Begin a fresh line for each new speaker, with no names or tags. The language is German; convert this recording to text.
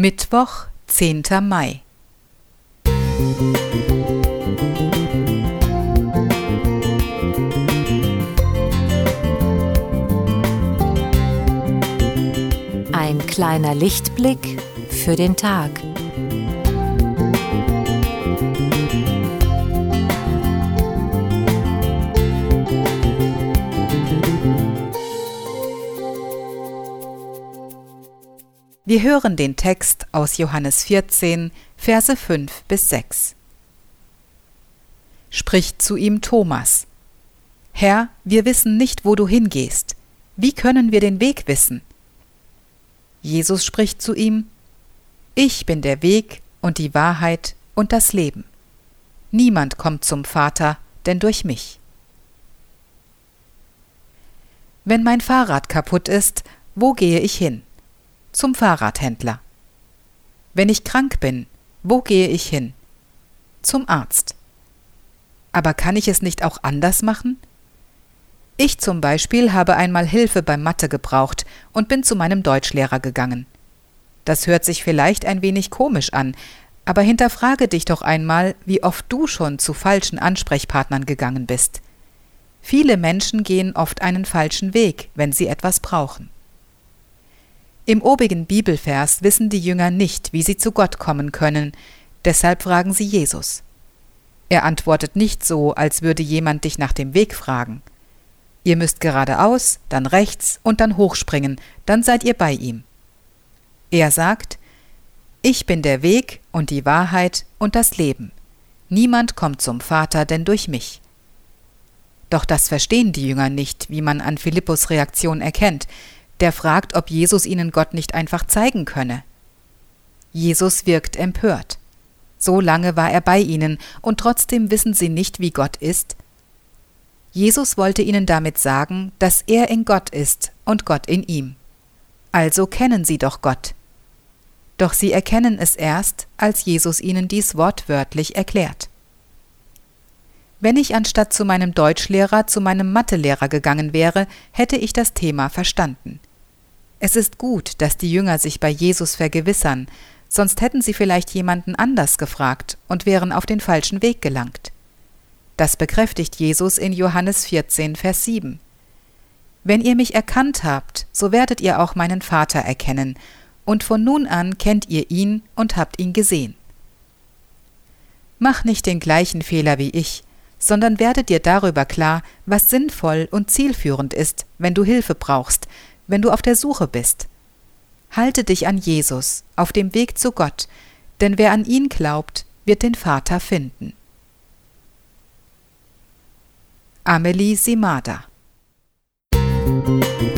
Mittwoch, 10. Mai.
Ein kleiner Lichtblick für den Tag.
Wir hören den Text aus Johannes 14, Verse 5 bis 6. Spricht zu ihm Thomas: Herr, wir wissen nicht, wo du hingehst. Wie können wir den Weg wissen? Jesus spricht zu ihm: Ich bin der Weg und die Wahrheit und das Leben. Niemand kommt zum Vater, denn durch mich. Wenn mein Fahrrad kaputt ist, wo gehe ich hin? Zum Fahrradhändler. Wenn ich krank bin, wo gehe ich hin? Zum Arzt. Aber kann ich es nicht auch anders machen? Ich zum Beispiel habe einmal Hilfe beim Mathe gebraucht und bin zu meinem Deutschlehrer gegangen. Das hört sich vielleicht ein wenig komisch an, aber hinterfrage dich doch einmal, wie oft du schon zu falschen Ansprechpartnern gegangen bist. Viele Menschen gehen oft einen falschen Weg, wenn sie etwas brauchen. Im obigen Bibelvers wissen die Jünger nicht, wie sie zu Gott kommen können, deshalb fragen sie Jesus. Er antwortet nicht so, als würde jemand dich nach dem Weg fragen. Ihr müsst geradeaus, dann rechts und dann hochspringen, dann seid ihr bei ihm. Er sagt, Ich bin der Weg und die Wahrheit und das Leben. Niemand kommt zum Vater denn durch mich. Doch das verstehen die Jünger nicht, wie man an Philippus Reaktion erkennt, der fragt, ob Jesus ihnen Gott nicht einfach zeigen könne. Jesus wirkt empört. So lange war er bei ihnen, und trotzdem wissen sie nicht, wie Gott ist. Jesus wollte ihnen damit sagen, dass er in Gott ist und Gott in ihm. Also kennen sie doch Gott. Doch sie erkennen es erst, als Jesus ihnen dies wortwörtlich erklärt. Wenn ich anstatt zu meinem Deutschlehrer zu meinem Mathelehrer gegangen wäre, hätte ich das Thema verstanden. Es ist gut, dass die Jünger sich bei Jesus vergewissern, sonst hätten sie vielleicht jemanden anders gefragt und wären auf den falschen Weg gelangt. Das bekräftigt Jesus in Johannes 14, Vers 7. Wenn ihr mich erkannt habt, so werdet ihr auch meinen Vater erkennen, und von nun an kennt ihr ihn und habt ihn gesehen. Mach nicht den gleichen Fehler wie ich, sondern werde dir darüber klar, was sinnvoll und zielführend ist, wenn du Hilfe brauchst, wenn du auf der Suche bist. Halte dich an Jesus, auf dem Weg zu Gott, denn wer an ihn glaubt, wird den Vater finden. Amelie Simada Musik